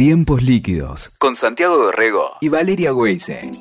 Tiempos líquidos con Santiago Dorrego y Valeria Weise.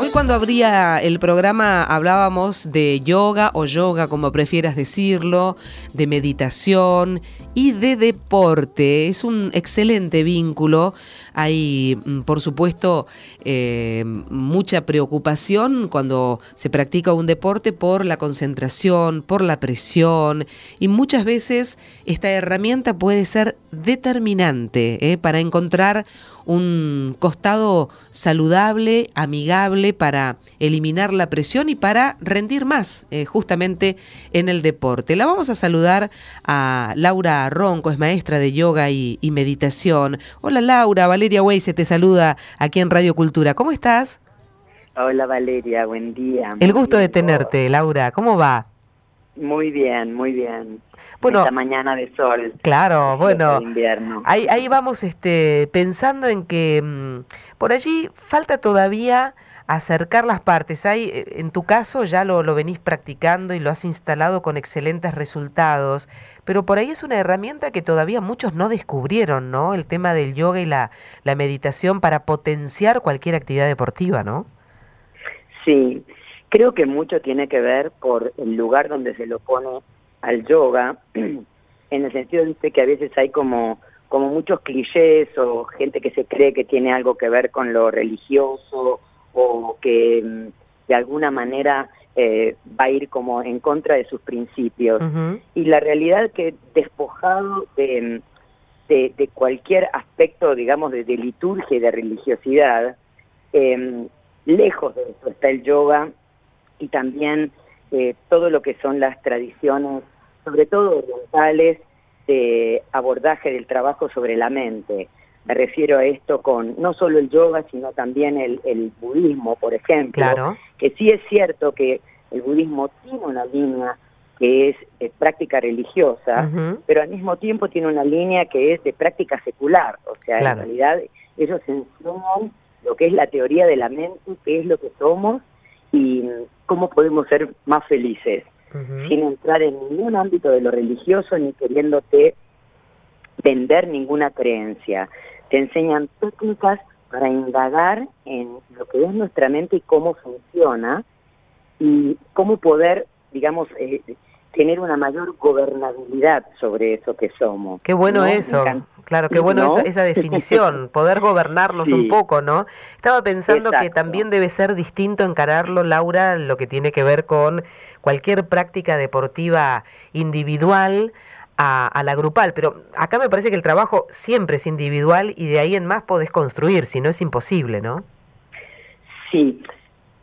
Hoy cuando abría el programa hablábamos de yoga o yoga, como prefieras decirlo, de meditación y de deporte. Es un excelente vínculo. Hay, mm, por supuesto, eh, mucha preocupación cuando se practica un deporte por la concentración, por la presión y muchas veces esta herramienta puede ser determinante eh, para encontrar un costado saludable, amigable para eliminar la presión y para rendir más eh, justamente en el deporte. La vamos a saludar a Laura Ronco, es maestra de yoga y, meditación. Hola Laura, Valeria se te saluda aquí en Radio Cultura. ¿Cómo estás? Hola Valeria, buen día. El gusto de tenerte, Laura. ¿Cómo va? Muy bien, muy bien. Bueno, esta mañana de sol. Claro, bueno. Invierno. Ahí, ahí vamos este, pensando en que mm, por allí falta todavía acercar las partes. Hay, eh, en tu caso ya lo, lo, venís practicando y lo has instalado con excelentes resultados, pero por ahí es una herramienta que todavía muchos no descubrieron, ¿no? El tema del yoga y la, la meditación para potenciar cualquier actividad deportiva, ¿no? Sí, Creo que mucho tiene que ver por el lugar donde se lo pone al yoga, en el sentido de que a veces hay como, como muchos clichés o gente que se cree que tiene algo que ver con lo religioso o que mm, de alguna manera eh, va a ir como en contra de sus principios. Y la realidad que despojado de, de, cualquier aspecto, digamos, de, liturgia y de religiosidad, eh, lejos de eso está el yoga y también eh, todo lo que son las tradiciones, sobre todo orientales, de abordaje del trabajo sobre la mente. Me refiero a esto con no solo el yoga, sino también el, el budismo, por ejemplo, claro. que sí es cierto que el budismo tiene una línea que es de práctica religiosa, pero al mismo tiempo tiene una línea que es de práctica secular, o sea, en realidad ellos enseñan lo que es la teoría de la mente, qué es lo que somos y cómo podemos ser más felices, sin entrar en ningún ámbito de lo religioso ni queriéndote vender ninguna creencia. Te enseñan técnicas para indagar en lo que es nuestra mente y cómo funciona y cómo poder, digamos, eh, tener una mayor gobernabilidad sobre eso que somos. Qué bueno eso. Claro, qué bueno esa, definición, poder gobernarnos un poco, ¿no? Estaba pensando que también debe ser distinto encararlo, Laura, lo que tiene que ver con cualquier práctica deportiva individual a, a, la grupal, pero acá me parece que el trabajo siempre es individual y de ahí en más podés construir, si no es imposible, ¿no? Sí,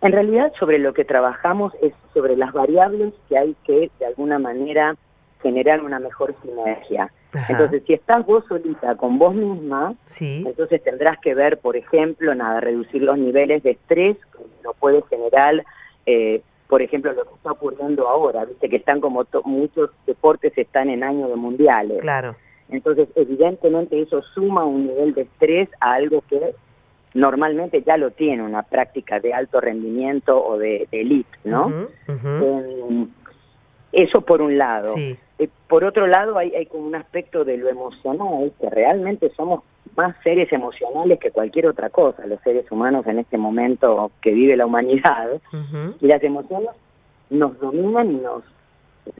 en realidad sobre lo que trabajamos es sobre las variables que hay que de alguna manera generar una mejor sinergia. Entonces, si estás vos solita con vos misma, entonces tendrás que ver, por ejemplo, nada, reducir los niveles de estrés que no puede generar, eh, por ejemplo, lo que está ocurriendo ahora, viste que están como muchos deportes están en año de mundiales. Claro. Entonces, evidentemente eso suma un nivel de estrés a algo que normalmente ya lo tiene una práctica de alto rendimiento o de, elite, ¿no? Em, eso por un lado. Eh, por otro lado, hay, hay como un aspecto de lo emocional, que realmente somos más seres emocionales que cualquier otra cosa, los seres humanos en este momento que vive la humanidad, y las emociones nos dominan y nos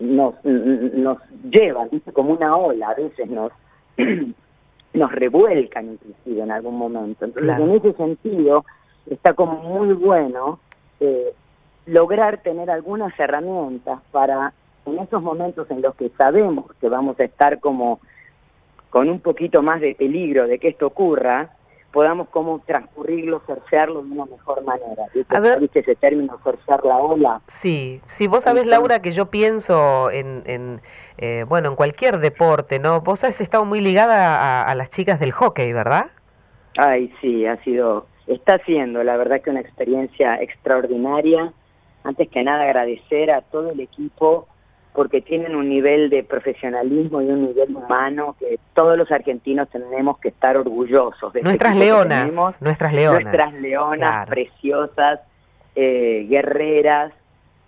nos, nos llevan, como una ola, a veces nos nos revuelcan inclusive en algún momento. Entonces, en ese sentido, está como muy bueno eh, lograr tener algunas herramientas para en esos momentos en los que sabemos que vamos a estar como con un poquito más de peligro de que esto ocurra, podamos como transcurrirlo, cercearlo de una mejor manera. A ver, ¿Viste ese término, cercear la ola? Sí, sí, vos sabés, Laura, que yo pienso en, en eh, bueno, en cualquier deporte, ¿no? Vos has estado muy ligada a, las chicas del hockey, ¿verdad? Ay, sí, ha sido, está siendo, la verdad que una experiencia extraordinaria. Antes que nada agradecer a todo el equipo porque tienen un nivel de profesionalismo y un nivel humano que todos los argentinos tenemos que estar orgullosos de. Nuestras leonas, nuestras leonas. Nuestras leonas preciosas, eh, guerreras,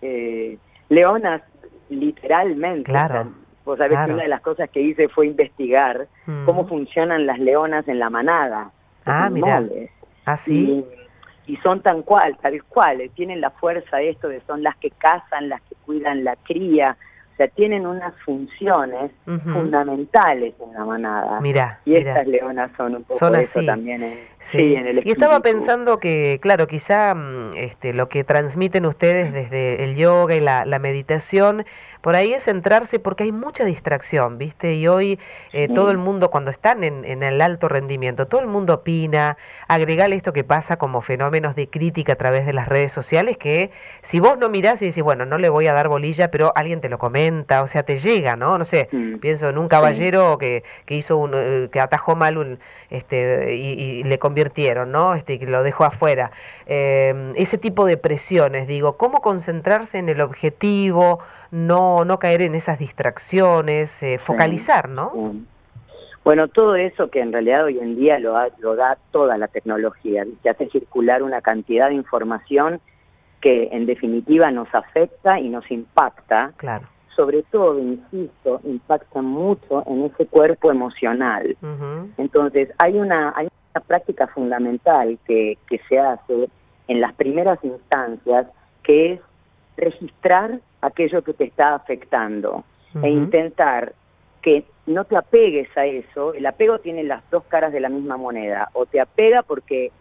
eh, leonas literalmente. Claro. Vos sabés que una de las cosas que hice fue investigar mm. cómo funcionan las leonas en la manada. Ah, mira. Ah, sí. Y, son tan cual, tal cual, tienen la fuerza esto de son las que cazan, las que cuidan la cría, sea, tienen unas funciones fundamentales en la manada. Mira, y estas leonas son un poco son así. también en, sí. en el Y estaba pensando que, claro, quizá mm, este, lo que transmiten ustedes desde el yoga y la, meditación, por ahí es centrarse porque hay mucha distracción, ¿viste? Y hoy eh, todo el mundo, cuando están en, en, el alto rendimiento, todo el mundo opina, agregale esto que pasa como fenómenos de crítica a través de las redes sociales, que si vos no mirás y decís, bueno, no le voy a dar bolilla, pero alguien te lo comenta, o sea, te llega, ¿no? No sé, mm. pienso en un caballero que, que hizo un, eh, que atajó mal un, este, y, le convirtieron, ¿no? Este, que lo dejó afuera. Eh, ese tipo de presiones, digo, ¿cómo concentrarse en el objetivo, no, no caer en esas distracciones, eh, focalizar, ¿no? Bueno, todo eso que en realidad hoy en día lo, lo da toda la tecnología, que hace circular una cantidad de información que en definitiva nos afecta y nos impacta. Claro sobre todo, insisto, impacta mucho en ese cuerpo emocional. Entonces, hay una, hay una práctica fundamental que, que se hace en las primeras instancias, que es registrar aquello que te está afectando e intentar que no te apegues a eso. El apego tiene las dos caras de la misma moneda. O te apega porque,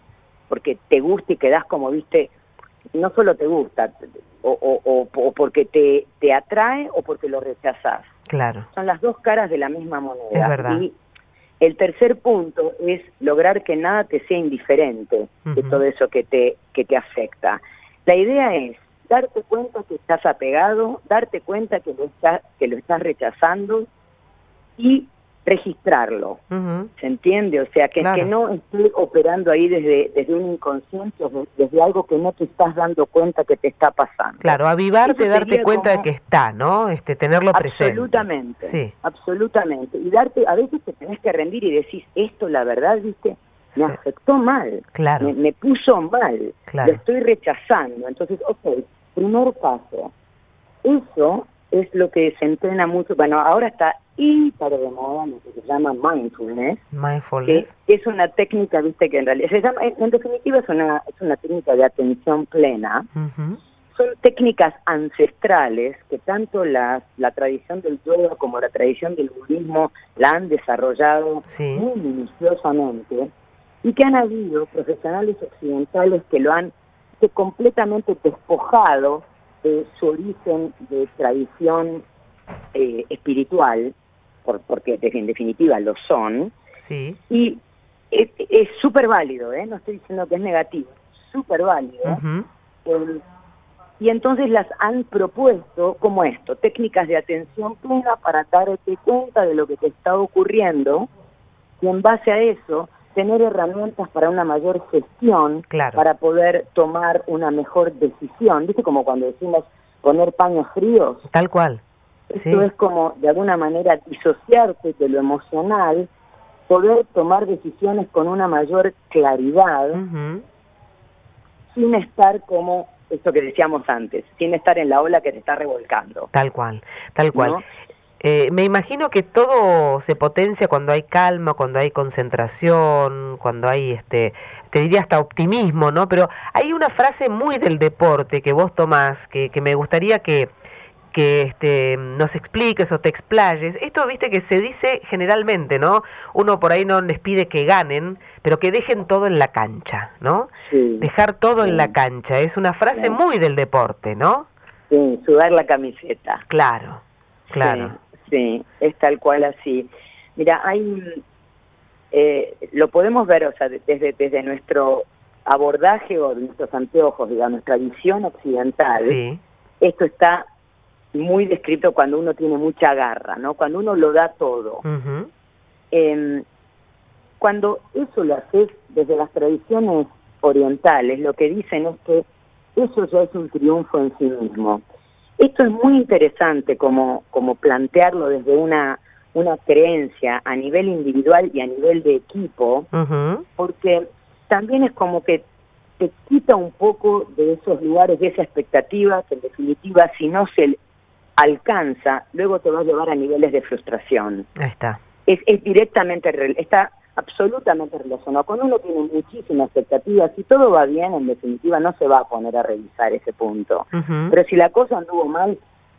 porque te gusta y quedas como, viste, no solo te gusta, o, o, porque te, te atrae o porque lo rechazas. Claro. Son las dos caras de la misma moneda. Es verdad. Y el tercer punto es lograr que nada te sea indiferente de todo eso que te, que te afecta. La idea es darte cuenta que estás apegado, darte cuenta que lo estás, que lo estás rechazando y registrarlo. ¿Se entiende? O sea, que, que no esté operando ahí desde, desde un inconsciente, desde, algo que no te estás dando cuenta que te está pasando. Claro, avivarte, darte cuenta de que está, ¿no? Este, tenerlo presente. Absolutamente. Sí. Absolutamente. Y darte, a veces te tenés que rendir y decís, esto la verdad, viste, me afectó mal. Claro. Me, puso mal. Lo estoy rechazando. Entonces, ok, primer paso. Eso es lo que se entrena mucho. Bueno, ahora está hiper de moda lo que se llama mindfulness. Mindfulness. Que es una técnica, viste, que en realidad se llama, en definitiva es una, es una técnica de atención plena. Son técnicas ancestrales que tanto la, la tradición del yoga como la tradición del budismo la han desarrollado muy minuciosamente y que han habido profesionales occidentales que lo han que completamente despojado de su origen de tradición eh, espiritual, por, porque en definitiva lo son, sí. y es súper válido, ¿eh? no estoy diciendo que es negativo, súper válido. Em, y entonces las han propuesto como esto, técnicas de atención plena para darte cuenta de lo que te está ocurriendo y en base a eso tener herramientas para una mayor gestión, para poder tomar una mejor decisión. ¿Viste? Como cuando decimos poner paños fríos. Tal cual. Esto es como, de alguna manera, disociarte de lo emocional, poder tomar decisiones con una mayor claridad, sin estar como esto que decíamos antes, sin estar en la ola que te está revolcando. Tal cual, tal cual. Eh, me imagino que todo se potencia cuando hay calma, cuando hay concentración, cuando hay, este, te diría hasta optimismo, ¿no? Pero hay una frase muy del deporte que vos tomás, que, que me gustaría que, que este, nos expliques o te explayes. Esto, viste, que se dice generalmente, ¿no? Uno por ahí no les pide que ganen, pero que dejen todo en la cancha, ¿no? Dejar todo en la cancha. Es una frase muy del deporte, ¿no? Sí, sudar la camiseta. Claro, claro. Sí, es tal cual así. Mira, hay, eh, lo podemos ver, o sea, desde, desde nuestro abordaje o de nuestros anteojos, digamos, nuestra visión occidental, sí. esto está muy descrito cuando uno tiene mucha garra, ¿no? Cuando uno lo da todo. Em, cuando eso lo haces desde las tradiciones orientales, lo que dicen es que eso ya es un triunfo en sí mismo. Esto es muy interesante como, como plantearlo desde una, una creencia a nivel individual y a nivel de equipo, porque también es como que te quita un poco de esos lugares, de esa expectativa, que en definitiva si no se alcanza, luego te va a llevar a niveles de frustración. Ahí está. Es, es directamente, está absolutamente relacionado. Cuando uno tiene muchísimas expectativas, si todo va bien, en definitiva no se va a poner a revisar ese punto. Pero si la cosa anduvo mal,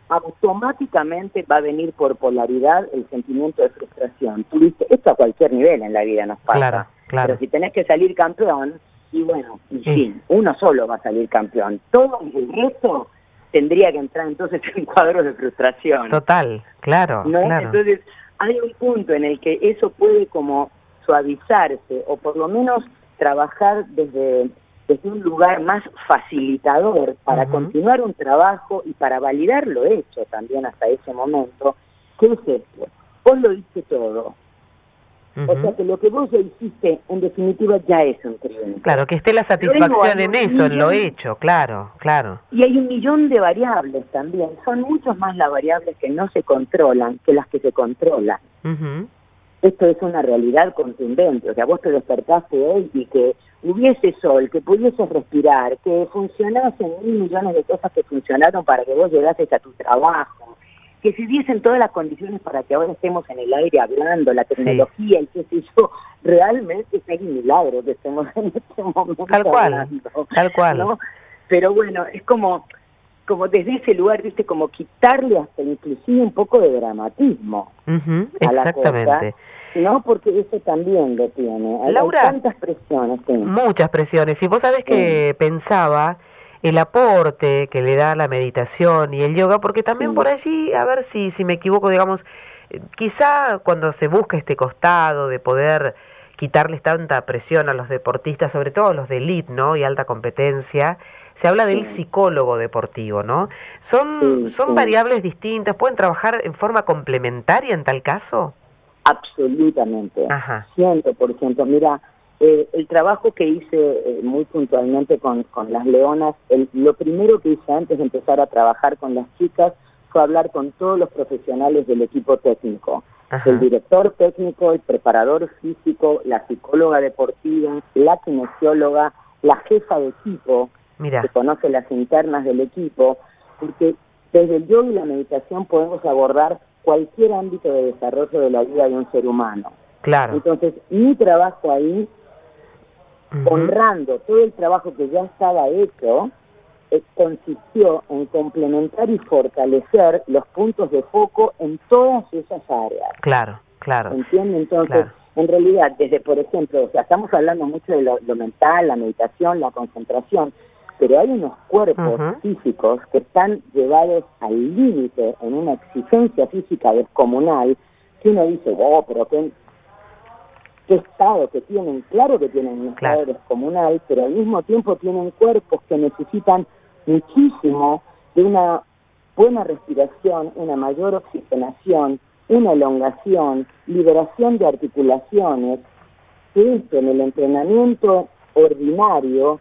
automáticamente va a venir por polaridad el sentimiento de frustración. Tuviste, esto a cualquier nivel en la vida nos pasa. Claro, claro. Pero si tenés que salir campeón, y bueno, en fin, uno solo va a salir campeón. Todo el resto tendría que entrar entonces en cuadros de frustración. Total, claro, claro. Entonces, hay un punto en el que eso puede como suavizarse o por lo menos trabajar desde, desde un lugar más facilitador para continuar un trabajo y para validar lo hecho también hasta ese momento, ¿qué es esto? Vos lo dice todo. O sea que lo que vos ya hiciste, en definitiva, ya es un triunfo. Claro, que esté la satisfacción en eso, en lo hecho, claro, claro. Y hay un millón de variables también. Son muchos más las variables que no se controlan que las que se controlan esto es una realidad contundente. O sea, vos te despertaste hoy y que hubiese sol, que pudieses respirar, que funcionasen mil millones de cosas que funcionaron para que vos llegases a tu trabajo, que se diesen todas las condiciones para que ahora estemos en el aire hablando, la tecnología, el qué sé yo, realmente es un milagro que estemos en este momento Tal cual, tal cual. Pero bueno, es como como desde ese lugar, viste, como quitarle hasta inclusive un poco de dramatismo. exactamente. ¿No? Porque eso también lo tiene. Hay, Laura, tantas presiones. Muchas presiones. Y vos sabés que pensaba el aporte que le da la meditación y el yoga, porque también por allí, a ver si, si me equivoco, digamos, eh, quizá cuando se busca este costado de poder quitarles tanta presión a los deportistas, sobre todo a los de elite, ¿no? Y alta competencia. Se habla del psicólogo deportivo, ¿no? ¿Son, son variables distintas? ¿Pueden trabajar en forma complementaria en tal caso? Absolutamente. Ajá. 100%. Mira, eh, el trabajo que hice eh, muy puntualmente con, con las leonas, lo primero que hice antes de empezar a trabajar con las chicas fue hablar con todos los profesionales del equipo técnico el director técnico, el preparador físico, la psicóloga deportiva, la kinesióloga, la jefa de equipo, que conoce las internas del equipo, porque desde el yoga y la meditación podemos abordar cualquier ámbito de desarrollo de la vida de un ser humano. Claro. Entonces, mi trabajo ahí, honrando todo el trabajo que ya estaba hecho, consistió en complementar y fortalecer los puntos de foco en todas esas áreas. Claro, claro. ¿Entiende? Entonces, en realidad, desde, por ejemplo, o sea, estamos hablando mucho de lo, mental, la meditación, la concentración, pero hay unos cuerpos físicos que están llevados al límite en una exigencia física descomunal, que uno dice, oh, pero qué, qué estado que tienen, claro que tienen un estado descomunal, pero al mismo tiempo tienen cuerpos que necesitan muchísimo de una buena respiración, una mayor oxigenación, una elongación, liberación de articulaciones, que esto en el entrenamiento ordinario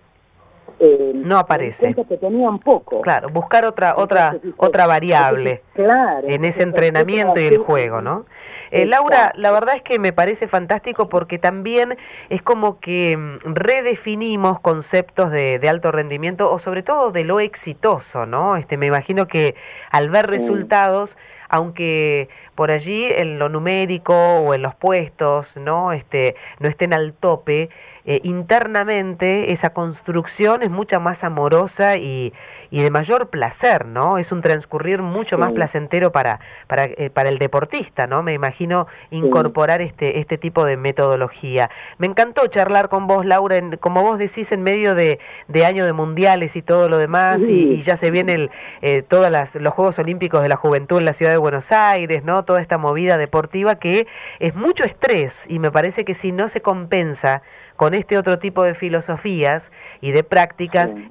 eh, no aparece. Que tenían poco. Claro, buscar otra otra otra variable en ese entrenamiento y el juego, ¿no? Eh, Laura, la verdad es que me parece fantástico porque también es como que mm, redefinimos conceptos de, alto rendimiento o sobre todo de lo exitoso, ¿no? Este, me imagino que al ver resultados, aunque por allí en lo numérico o en los puestos, ¿no? Este, no estén al tope, eh, internamente esa construcción es mucha más amorosa y, y, de mayor placer, ¿no? Es un transcurrir mucho más placentero para, para, eh, para, el deportista, ¿no? Me imagino incorporar este, este tipo de metodología. Me encantó charlar con vos, Laura, en, como vos decís, en medio de, de año de mundiales y todo lo demás, y, ya se vienen eh, todos los Juegos Olímpicos de la Juventud en la ciudad de Buenos Aires, ¿no? Toda esta movida deportiva que es mucho estrés y me parece que si no se compensa con este otro tipo de filosofías y de prácticas,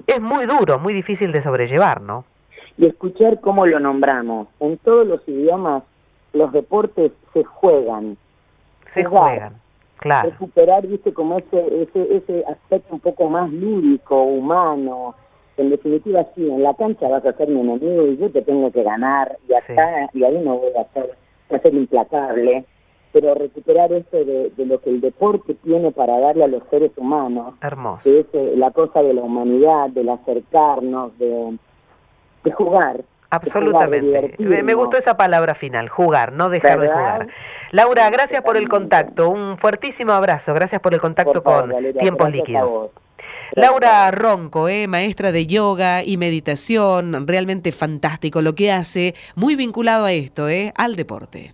es muy duro, muy difícil de sobrellevar, ¿no? Y escuchar cómo lo nombramos. En todos los idiomas, los deportes se juegan. Se juegan, claro. Recuperar, viste, como ese, ese, ese aspecto un poco más lúdico, humano. En definitiva, sí, en la cancha vas a ser mi enemigo y yo te tengo que ganar. Y acá, y ahí no voy a ser, a ser implacable pero recuperar eso de, lo que el deporte tiene para darle a los seres humanos, Hermoso. que es eh, la cosa de la humanidad, del acercarnos, de, de jugar, Absolutamente. Me, gustó esa palabra final, jugar, no dejar de jugar. Laura, gracias por el contacto. Un fuertísimo abrazo. Gracias por el contacto con Tiempos Líquidos. Laura Ronco, eh, maestra de yoga y meditación, realmente fantástico lo que hace, muy vinculado a esto, eh, al deporte.